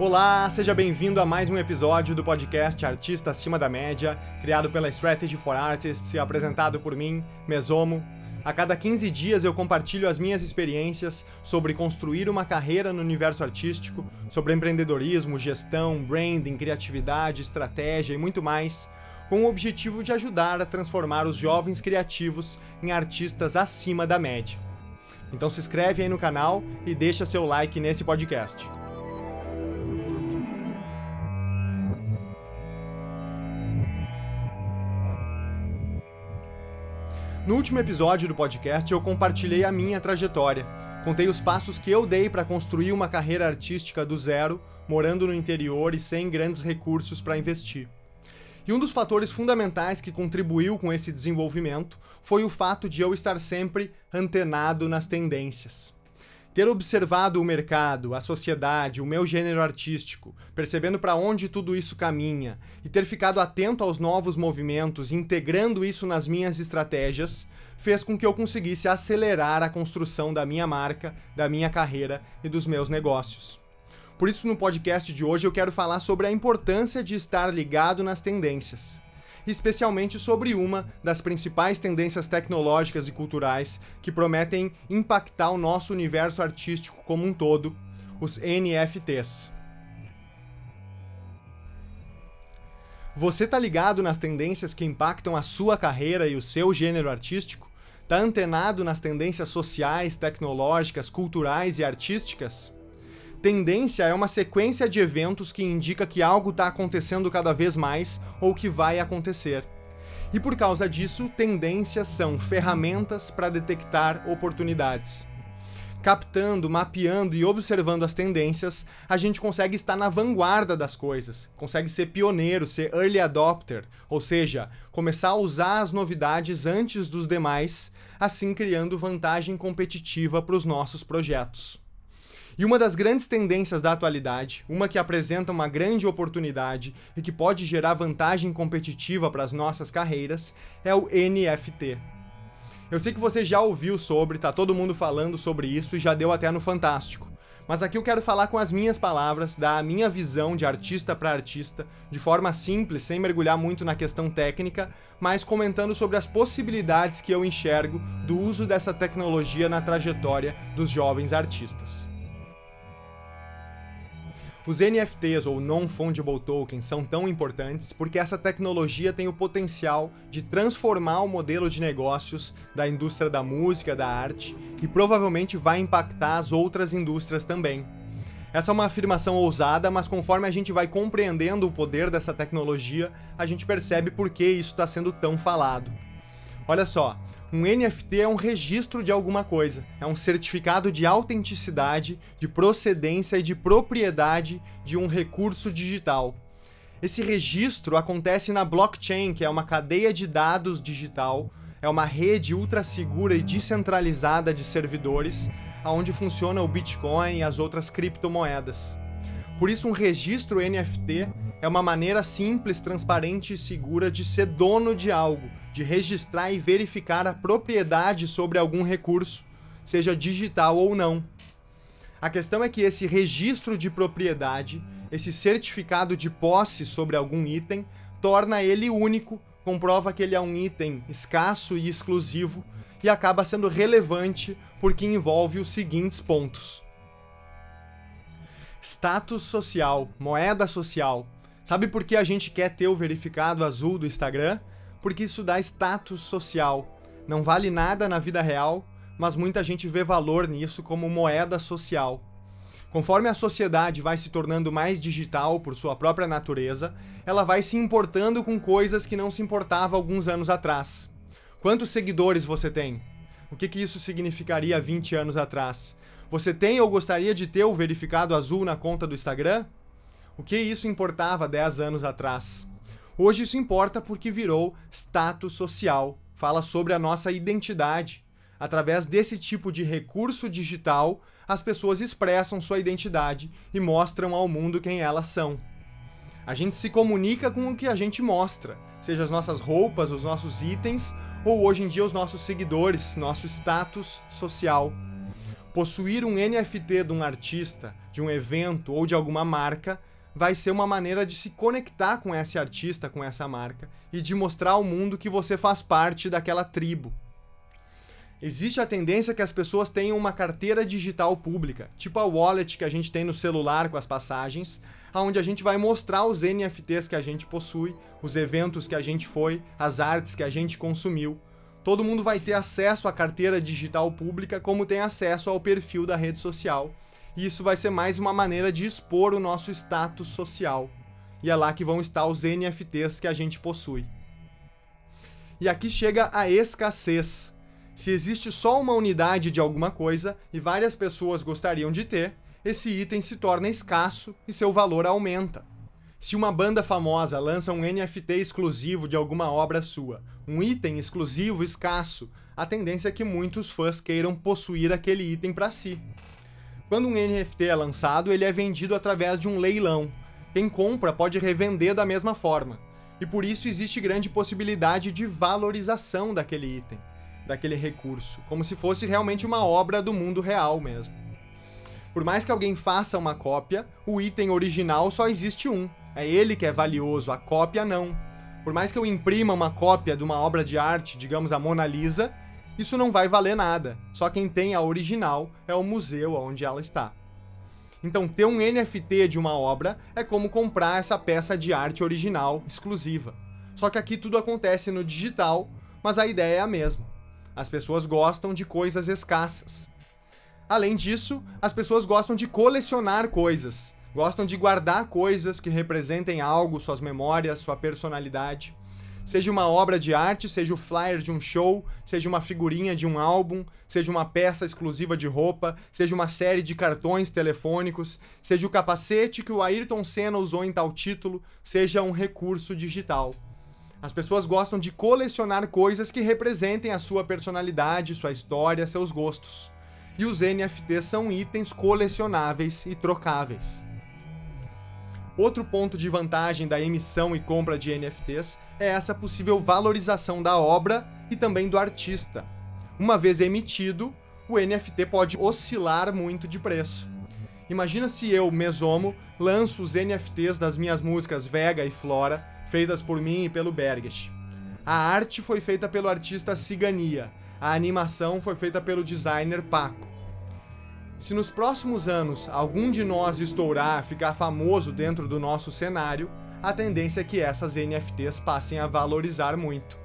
Olá, seja bem-vindo a mais um episódio do podcast Artista Acima da Média, criado pela Strategy for Artists e apresentado por mim, Mesomo. A cada 15 dias eu compartilho as minhas experiências sobre construir uma carreira no universo artístico, sobre empreendedorismo, gestão, branding, criatividade, estratégia e muito mais, com o objetivo de ajudar a transformar os jovens criativos em artistas acima da média. Então se inscreve aí no canal e deixa seu like nesse podcast. No último episódio do podcast, eu compartilhei a minha trajetória. Contei os passos que eu dei para construir uma carreira artística do zero, morando no interior e sem grandes recursos para investir. E um dos fatores fundamentais que contribuiu com esse desenvolvimento foi o fato de eu estar sempre antenado nas tendências ter observado o mercado, a sociedade, o meu gênero artístico, percebendo para onde tudo isso caminha e ter ficado atento aos novos movimentos, integrando isso nas minhas estratégias, fez com que eu conseguisse acelerar a construção da minha marca, da minha carreira e dos meus negócios. Por isso, no podcast de hoje, eu quero falar sobre a importância de estar ligado nas tendências especialmente sobre uma das principais tendências tecnológicas e culturais que prometem impactar o nosso universo artístico como um todo, os NFTs. Você tá ligado nas tendências que impactam a sua carreira e o seu gênero artístico? Tá antenado nas tendências sociais, tecnológicas, culturais e artísticas? Tendência é uma sequência de eventos que indica que algo está acontecendo cada vez mais ou que vai acontecer. E por causa disso, tendências são ferramentas para detectar oportunidades. Captando, mapeando e observando as tendências, a gente consegue estar na vanguarda das coisas, consegue ser pioneiro, ser early adopter, ou seja, começar a usar as novidades antes dos demais, assim criando vantagem competitiva para os nossos projetos. E uma das grandes tendências da atualidade, uma que apresenta uma grande oportunidade e que pode gerar vantagem competitiva para as nossas carreiras, é o NFT. Eu sei que você já ouviu sobre, tá todo mundo falando sobre isso e já deu até no Fantástico. Mas aqui eu quero falar com as minhas palavras, dar a minha visão de artista para artista, de forma simples, sem mergulhar muito na questão técnica, mas comentando sobre as possibilidades que eu enxergo do uso dessa tecnologia na trajetória dos jovens artistas. Os NFTs ou Non-Fungible Tokens são tão importantes porque essa tecnologia tem o potencial de transformar o modelo de negócios da indústria da música, da arte e provavelmente vai impactar as outras indústrias também. Essa é uma afirmação ousada, mas conforme a gente vai compreendendo o poder dessa tecnologia, a gente percebe por que isso está sendo tão falado. Olha só, um NFT é um registro de alguma coisa, é um certificado de autenticidade, de procedência e de propriedade de um recurso digital. Esse registro acontece na blockchain, que é uma cadeia de dados digital, é uma rede ultra segura e descentralizada de servidores, onde funciona o Bitcoin e as outras criptomoedas. Por isso, um registro NFT é uma maneira simples, transparente e segura de ser dono de algo, de registrar e verificar a propriedade sobre algum recurso, seja digital ou não. A questão é que esse registro de propriedade, esse certificado de posse sobre algum item, torna ele único, comprova que ele é um item escasso e exclusivo e acaba sendo relevante porque envolve os seguintes pontos status social, moeda social. Sabe por que a gente quer ter o verificado azul do Instagram? Porque isso dá status social. Não vale nada na vida real, mas muita gente vê valor nisso como moeda social. Conforme a sociedade vai se tornando mais digital por sua própria natureza, ela vai se importando com coisas que não se importava alguns anos atrás. Quantos seguidores você tem? O que, que isso significaria 20 anos atrás? Você tem ou gostaria de ter o verificado azul na conta do Instagram? O que isso importava 10 anos atrás? Hoje isso importa porque virou status social, fala sobre a nossa identidade. Através desse tipo de recurso digital, as pessoas expressam sua identidade e mostram ao mundo quem elas são. A gente se comunica com o que a gente mostra, seja as nossas roupas, os nossos itens ou hoje em dia os nossos seguidores, nosso status social. Possuir um NFT de um artista, de um evento ou de alguma marca vai ser uma maneira de se conectar com esse artista, com essa marca e de mostrar ao mundo que você faz parte daquela tribo. Existe a tendência que as pessoas tenham uma carteira digital pública, tipo a wallet que a gente tem no celular com as passagens, onde a gente vai mostrar os NFTs que a gente possui, os eventos que a gente foi, as artes que a gente consumiu. Todo mundo vai ter acesso à carteira digital pública como tem acesso ao perfil da rede social. E isso vai ser mais uma maneira de expor o nosso status social. E é lá que vão estar os NFTs que a gente possui. E aqui chega a escassez. Se existe só uma unidade de alguma coisa e várias pessoas gostariam de ter, esse item se torna escasso e seu valor aumenta. Se uma banda famosa lança um NFT exclusivo de alguma obra sua, um item exclusivo escasso, a tendência é que muitos fãs queiram possuir aquele item para si. Quando um NFT é lançado, ele é vendido através de um leilão. Quem compra pode revender da mesma forma. E por isso existe grande possibilidade de valorização daquele item, daquele recurso, como se fosse realmente uma obra do mundo real mesmo. Por mais que alguém faça uma cópia, o item original só existe um. É ele que é valioso, a cópia não. Por mais que eu imprima uma cópia de uma obra de arte, digamos a Mona Lisa, isso não vai valer nada. Só quem tem a original é o museu onde ela está. Então, ter um NFT de uma obra é como comprar essa peça de arte original exclusiva. Só que aqui tudo acontece no digital, mas a ideia é a mesma. As pessoas gostam de coisas escassas. Além disso, as pessoas gostam de colecionar coisas, gostam de guardar coisas que representem algo, suas memórias, sua personalidade. Seja uma obra de arte, seja o flyer de um show, seja uma figurinha de um álbum, seja uma peça exclusiva de roupa, seja uma série de cartões telefônicos, seja o capacete que o Ayrton Senna usou em tal título, seja um recurso digital. As pessoas gostam de colecionar coisas que representem a sua personalidade, sua história, seus gostos e os NFTs são itens colecionáveis e trocáveis. Outro ponto de vantagem da emissão e compra de NFTs é essa possível valorização da obra e também do artista. Uma vez emitido, o NFT pode oscilar muito de preço. Imagina se eu, Mesomo, lanço os NFTs das minhas músicas Vega e Flora, feitas por mim e pelo Berges. A arte foi feita pelo artista Cigania, a animação foi feita pelo designer Paco. Se nos próximos anos algum de nós estourar, ficar famoso dentro do nosso cenário, a tendência é que essas NFTs passem a valorizar muito.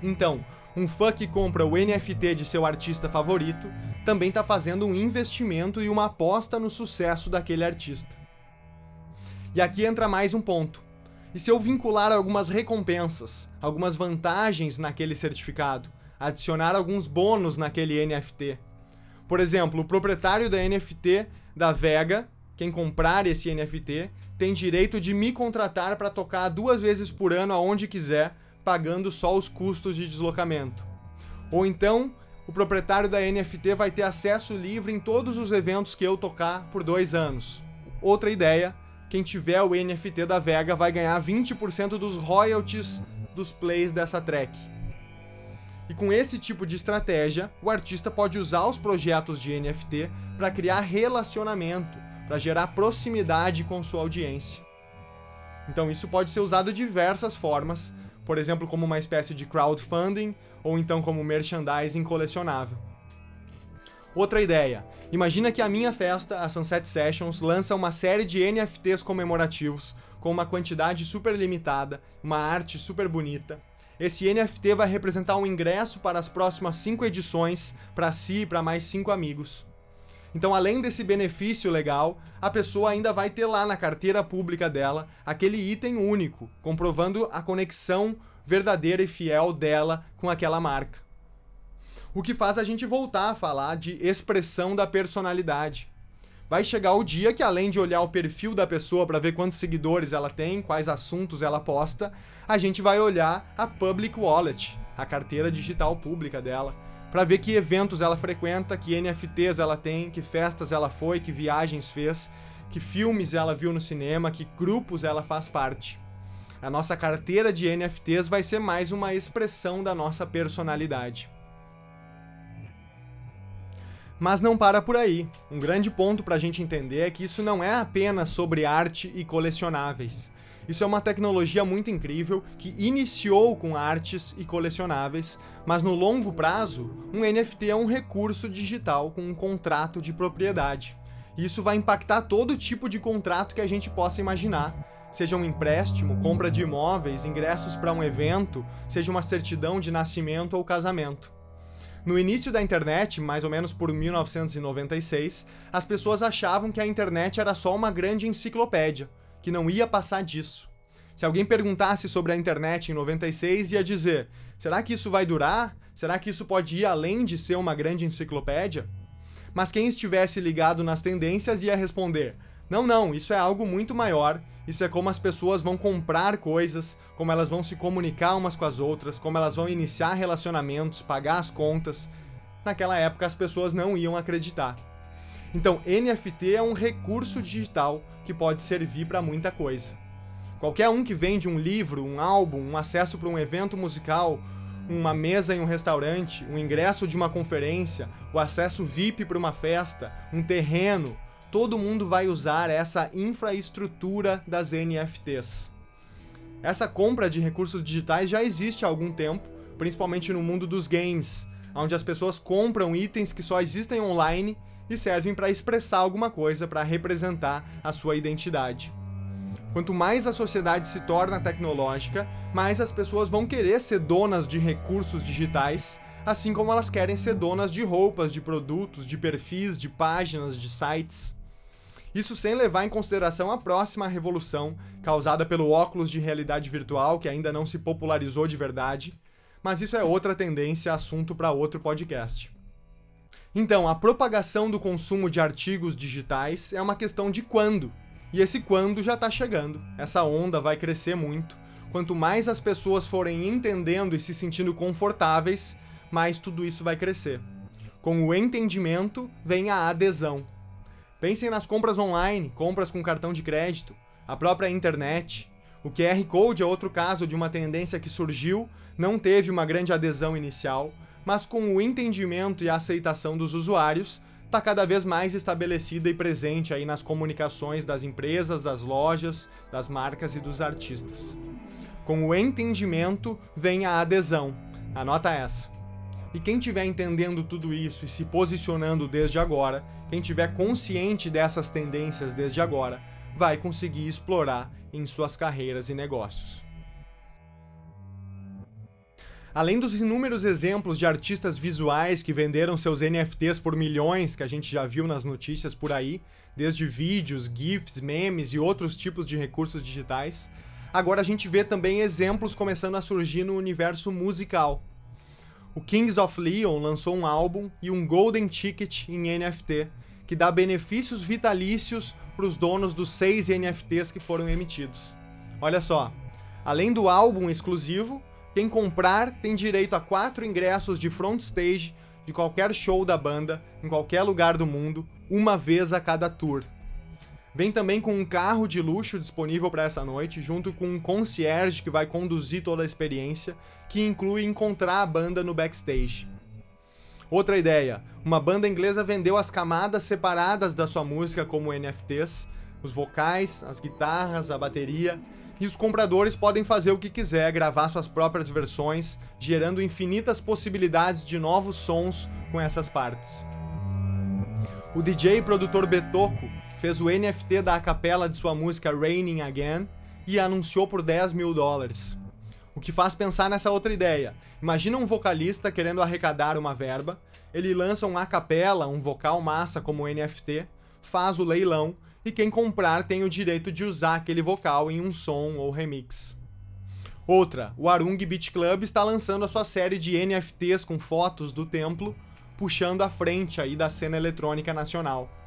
Então, um fã que compra o NFT de seu artista favorito também está fazendo um investimento e uma aposta no sucesso daquele artista. E aqui entra mais um ponto. E se eu vincular algumas recompensas, algumas vantagens naquele certificado, adicionar alguns bônus naquele NFT, por exemplo, o proprietário da NFT da Vega, quem comprar esse NFT, tem direito de me contratar para tocar duas vezes por ano aonde quiser, pagando só os custos de deslocamento. Ou então, o proprietário da NFT vai ter acesso livre em todos os eventos que eu tocar por dois anos. Outra ideia, quem tiver o NFT da Vega vai ganhar 20% dos royalties dos plays dessa track. E com esse tipo de estratégia, o artista pode usar os projetos de NFT para criar relacionamento, para gerar proximidade com sua audiência. Então isso pode ser usado de diversas formas, por exemplo, como uma espécie de crowdfunding ou então como merchandising colecionável. Outra ideia. Imagina que a minha festa, a Sunset Sessions, lança uma série de NFTs comemorativos com uma quantidade super limitada, uma arte super bonita, esse NFT vai representar um ingresso para as próximas cinco edições para si e para mais cinco amigos. Então, além desse benefício legal, a pessoa ainda vai ter lá na carteira pública dela aquele item único, comprovando a conexão verdadeira e fiel dela com aquela marca. O que faz a gente voltar a falar de expressão da personalidade vai chegar o dia que, além de olhar o perfil da pessoa para ver quantos seguidores ela tem, quais assuntos ela posta, a gente vai olhar a Public Wallet, a carteira digital pública dela, para ver que eventos ela frequenta, que NFTs ela tem, que festas ela foi, que viagens fez, que filmes ela viu no cinema, que grupos ela faz parte. A nossa carteira de NFTs vai ser mais uma expressão da nossa personalidade. Mas não para por aí. Um grande ponto para a gente entender é que isso não é apenas sobre arte e colecionáveis. Isso é uma tecnologia muito incrível que iniciou com artes e colecionáveis, mas no longo prazo, um NFT é um recurso digital com um contrato de propriedade. E isso vai impactar todo tipo de contrato que a gente possa imaginar. Seja um empréstimo, compra de imóveis, ingressos para um evento, seja uma certidão de nascimento ou casamento. No início da internet, mais ou menos por 1996, as pessoas achavam que a internet era só uma grande enciclopédia, que não ia passar disso. Se alguém perguntasse sobre a internet em 96, ia dizer: será que isso vai durar? Será que isso pode ir além de ser uma grande enciclopédia? Mas quem estivesse ligado nas tendências ia responder: não, não, isso é algo muito maior. Isso é como as pessoas vão comprar coisas, como elas vão se comunicar umas com as outras, como elas vão iniciar relacionamentos, pagar as contas. Naquela época as pessoas não iam acreditar. Então, NFT é um recurso digital que pode servir para muita coisa. Qualquer um que vende um livro, um álbum, um acesso para um evento musical, uma mesa em um restaurante, um ingresso de uma conferência, o acesso VIP para uma festa, um terreno, todo mundo vai usar essa infraestrutura das NFTs. Essa compra de recursos digitais já existe há algum tempo, principalmente no mundo dos games, onde as pessoas compram itens que só existem online e servem para expressar alguma coisa, para representar a sua identidade. Quanto mais a sociedade se torna tecnológica, mais as pessoas vão querer ser donas de recursos digitais, assim como elas querem ser donas de roupas, de produtos, de perfis, de páginas, de sites. Isso sem levar em consideração a próxima revolução, causada pelo óculos de realidade virtual, que ainda não se popularizou de verdade, mas isso é outra tendência, assunto para outro podcast. Então, a propagação do consumo de artigos digitais é uma questão de quando, e esse quando já está chegando. Essa onda vai crescer muito. Quanto mais as pessoas forem entendendo e se sentindo confortáveis, mais tudo isso vai crescer. Com o entendimento vem a adesão. Pensem nas compras online, compras com cartão de crédito, a própria internet. O QR Code é outro caso de uma tendência que surgiu, não teve uma grande adesão inicial, mas com o entendimento e a aceitação dos usuários, está cada vez mais estabelecida e presente aí nas comunicações das empresas, das lojas, das marcas e dos artistas. Com o entendimento vem a adesão. Anota essa. E quem estiver entendendo tudo isso e se posicionando desde agora, quem tiver consciente dessas tendências desde agora, vai conseguir explorar em suas carreiras e negócios. Além dos inúmeros exemplos de artistas visuais que venderam seus NFTs por milhões, que a gente já viu nas notícias por aí, desde vídeos, GIFs, memes e outros tipos de recursos digitais, agora a gente vê também exemplos começando a surgir no universo musical. O Kings of Leon lançou um álbum e um Golden Ticket em NFT, que dá benefícios vitalícios para os donos dos seis NFTs que foram emitidos. Olha só, além do álbum exclusivo, quem comprar tem direito a quatro ingressos de front stage de qualquer show da banda, em qualquer lugar do mundo, uma vez a cada tour. Vem também com um carro de luxo disponível para essa noite, junto com um concierge que vai conduzir toda a experiência, que inclui encontrar a banda no backstage. Outra ideia: uma banda inglesa vendeu as camadas separadas da sua música como NFTs, os vocais, as guitarras, a bateria e os compradores podem fazer o que quiser, gravar suas próprias versões, gerando infinitas possibilidades de novos sons com essas partes. O DJ e produtor Betoco fez o NFT da capela de sua música Raining Again e anunciou por 10 mil dólares. O que faz pensar nessa outra ideia. Imagina um vocalista querendo arrecadar uma verba, ele lança um a capela, um vocal massa como NFT, faz o leilão e quem comprar tem o direito de usar aquele vocal em um som ou remix. Outra, o Arung Beat Club está lançando a sua série de NFTs com fotos do templo, puxando à frente aí da cena eletrônica nacional.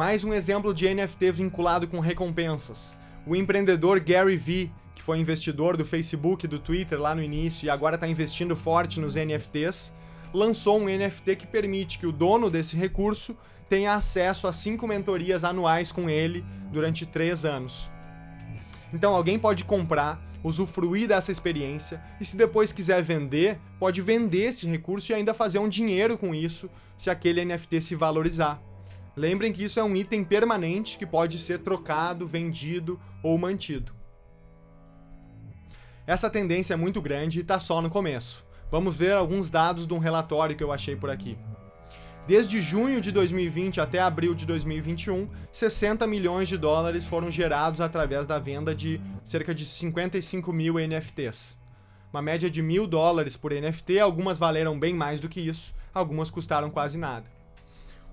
Mais um exemplo de NFT vinculado com recompensas. O empreendedor Gary Vee, que foi investidor do Facebook e do Twitter lá no início e agora está investindo forte nos NFTs, lançou um NFT que permite que o dono desse recurso tenha acesso a cinco mentorias anuais com ele durante três anos. Então alguém pode comprar, usufruir dessa experiência e se depois quiser vender, pode vender esse recurso e ainda fazer um dinheiro com isso se aquele NFT se valorizar. Lembrem que isso é um item permanente que pode ser trocado, vendido ou mantido. Essa tendência é muito grande e está só no começo. Vamos ver alguns dados de um relatório que eu achei por aqui. Desde junho de 2020 até abril de 2021, 60 milhões de dólares foram gerados através da venda de cerca de 55 mil NFTs. Uma média de mil dólares por NFT, algumas valeram bem mais do que isso, algumas custaram quase nada.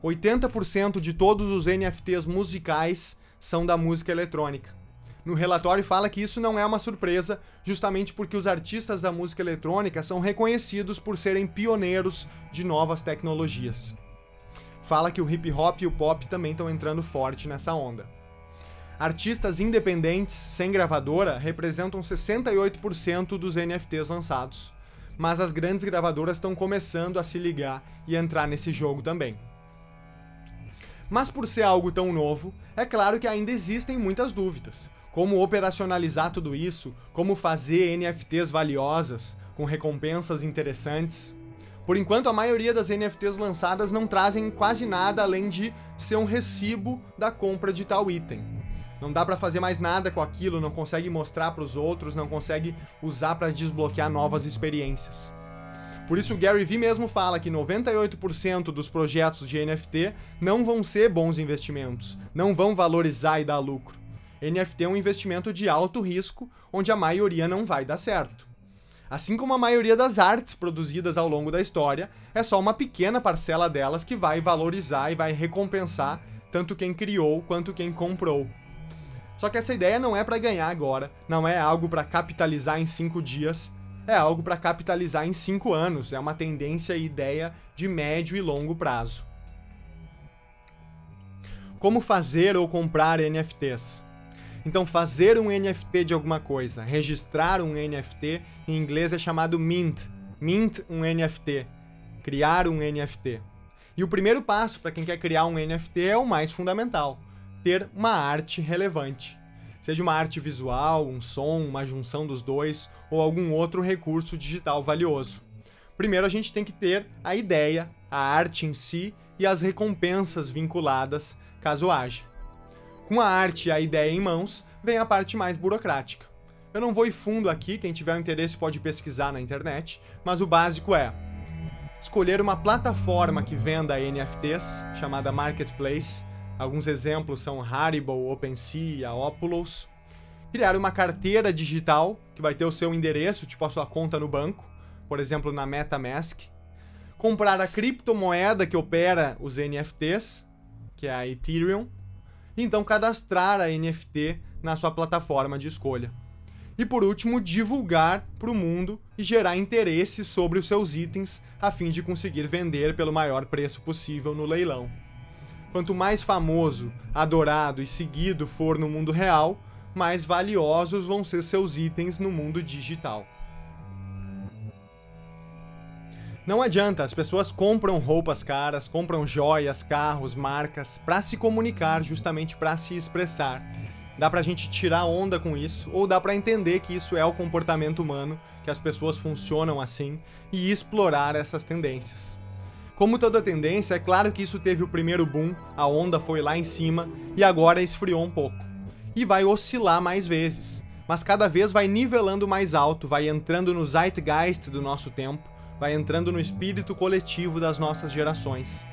80% de todos os NFTs musicais são da música eletrônica. No relatório fala que isso não é uma surpresa, justamente porque os artistas da música eletrônica são reconhecidos por serem pioneiros de novas tecnologias. Fala que o hip hop e o pop também estão entrando forte nessa onda. Artistas independentes sem gravadora representam 68% dos NFTs lançados, mas as grandes gravadoras estão começando a se ligar e entrar nesse jogo também. Mas por ser algo tão novo, é claro que ainda existem muitas dúvidas como operacionalizar tudo isso, como fazer NFTs valiosas, com recompensas interessantes. Por enquanto, a maioria das NFTs lançadas não trazem quase nada além de ser um recibo da compra de tal item. Não dá para fazer mais nada com aquilo, não consegue mostrar para os outros, não consegue usar para desbloquear novas experiências. Por isso, o Gary Vee mesmo fala que 98% dos projetos de NFT não vão ser bons investimentos, não vão valorizar e dar lucro. NFT é um investimento de alto risco, onde a maioria não vai dar certo. Assim como a maioria das artes produzidas ao longo da história, é só uma pequena parcela delas que vai valorizar e vai recompensar tanto quem criou quanto quem comprou. Só que essa ideia não é para ganhar agora, não é algo para capitalizar em cinco dias, é algo para capitalizar em cinco anos, é uma tendência e ideia de médio e longo prazo. Como fazer ou comprar NFTs? Então, fazer um NFT de alguma coisa, registrar um NFT, em inglês é chamado mint. Mint um NFT. Criar um NFT. E o primeiro passo para quem quer criar um NFT é o mais fundamental: ter uma arte relevante. Seja uma arte visual, um som, uma junção dos dois ou algum outro recurso digital valioso. Primeiro a gente tem que ter a ideia, a arte em si e as recompensas vinculadas, caso haja. Com a arte e a ideia em mãos, vem a parte mais burocrática. Eu não vou fundo aqui, quem tiver interesse pode pesquisar na internet, mas o básico é escolher uma plataforma que venda NFTs, chamada Marketplace. Alguns exemplos são Haribo, OpenSea, Opulos. Criar uma carteira digital, que vai ter o seu endereço, tipo a sua conta no banco, por exemplo, na MetaMask. Comprar a criptomoeda que opera os NFTs, que é a Ethereum e então cadastrar a NFT na sua plataforma de escolha. E por último, divulgar para o mundo e gerar interesse sobre os seus itens a fim de conseguir vender pelo maior preço possível no leilão. Quanto mais famoso, adorado e seguido for no mundo real, mais valiosos vão ser seus itens no mundo digital. Não adianta, as pessoas compram roupas caras, compram joias, carros, marcas para se comunicar, justamente para se expressar. Dá pra gente tirar onda com isso, ou dá para entender que isso é o comportamento humano, que as pessoas funcionam assim e explorar essas tendências. Como toda tendência, é claro que isso teve o primeiro boom, a onda foi lá em cima e agora esfriou um pouco. E vai oscilar mais vezes, mas cada vez vai nivelando mais alto, vai entrando no zeitgeist do nosso tempo vai entrando no espírito coletivo das nossas gerações.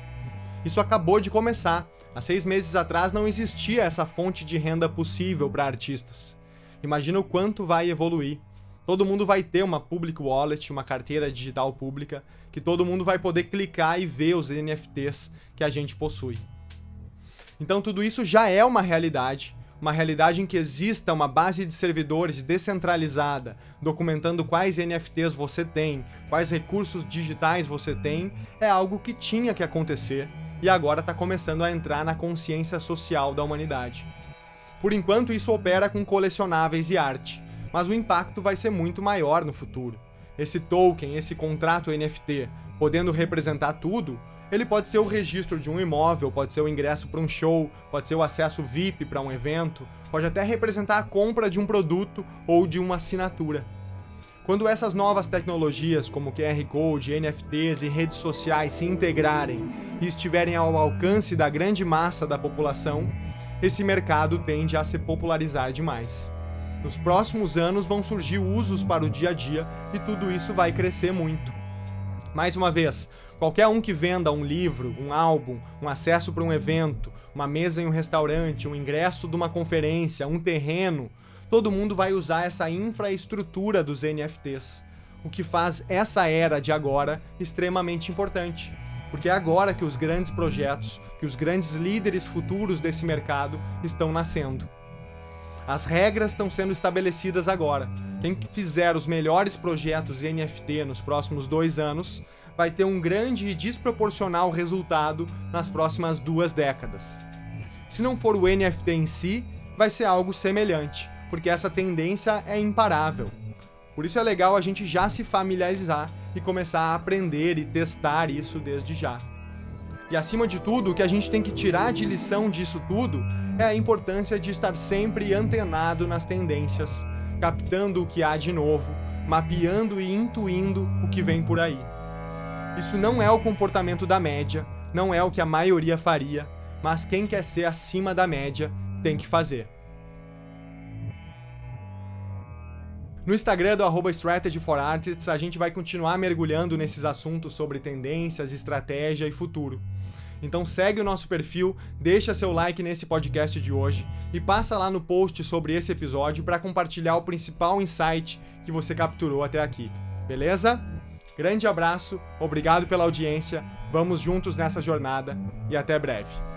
Isso acabou de começar. Há seis meses atrás não existia essa fonte de renda possível para artistas. Imagina o quanto vai evoluir. Todo mundo vai ter uma public wallet, uma carteira digital pública, que todo mundo vai poder clicar e ver os NFTs que a gente possui. Então tudo isso já é uma realidade uma realidade em que exista uma base de servidores descentralizada, documentando quais NFTs você tem, quais recursos digitais você tem, é algo que tinha que acontecer e agora está começando a entrar na consciência social da humanidade. Por enquanto, isso opera com colecionáveis e arte, mas o impacto vai ser muito maior no futuro. Esse token, esse contrato NFT, podendo representar tudo, Ele pode ser o registro de um imóvel, pode ser o ingresso para um show, pode ser o acesso VIP para um evento, pode até representar a compra de um produto ou de uma assinatura. Quando essas novas tecnologias, como QR Code, NFTs e redes sociais, se integrarem e estiverem ao alcance da grande massa da população, esse mercado tende a se popularizar demais. Nos próximos anos vão surgir usos para o dia a dia e tudo isso vai crescer muito. Mais uma vez, qualquer um que venda um livro, um álbum, um acesso para um evento, uma mesa em um restaurante, um ingresso de uma conferência, um terreno, todo mundo vai usar essa infraestrutura dos NFTs, o que faz essa era de agora extremamente importante. Porque é agora que os grandes projetos, que os grandes líderes futuros desse mercado estão nascendo. As regras estão sendo estabelecidas agora. Quem fizer os melhores projetos NFT nos próximos dois anos vai ter um grande e desproporcional resultado nas próximas duas décadas. Se não for o NFT em si, vai ser algo semelhante porque essa tendência é imparável. Por isso é legal a gente já se familiarizar e começar a aprender e testar isso desde já. E acima de tudo, o que a gente tem que tirar de lição disso tudo é a importância de estar sempre antenado nas tendências, captando o que há de novo, mapeando e intuindo o que vem por aí. Isso não é o comportamento da média, não é o que a maioria faria, mas quem quer ser acima da média tem que fazer. No Instagram do arroba Strategy for Artists, a gente vai continuar mergulhando nesses assuntos sobre tendências, estratégia e futuro. Então segue o nosso perfil, deixa seu like nesse podcast de hoje e passa lá no post sobre esse episódio para compartilhar o principal insight que você capturou até aqui. Beleza? Grande abraço, obrigado pela audiência, vamos juntos nessa jornada e até breve.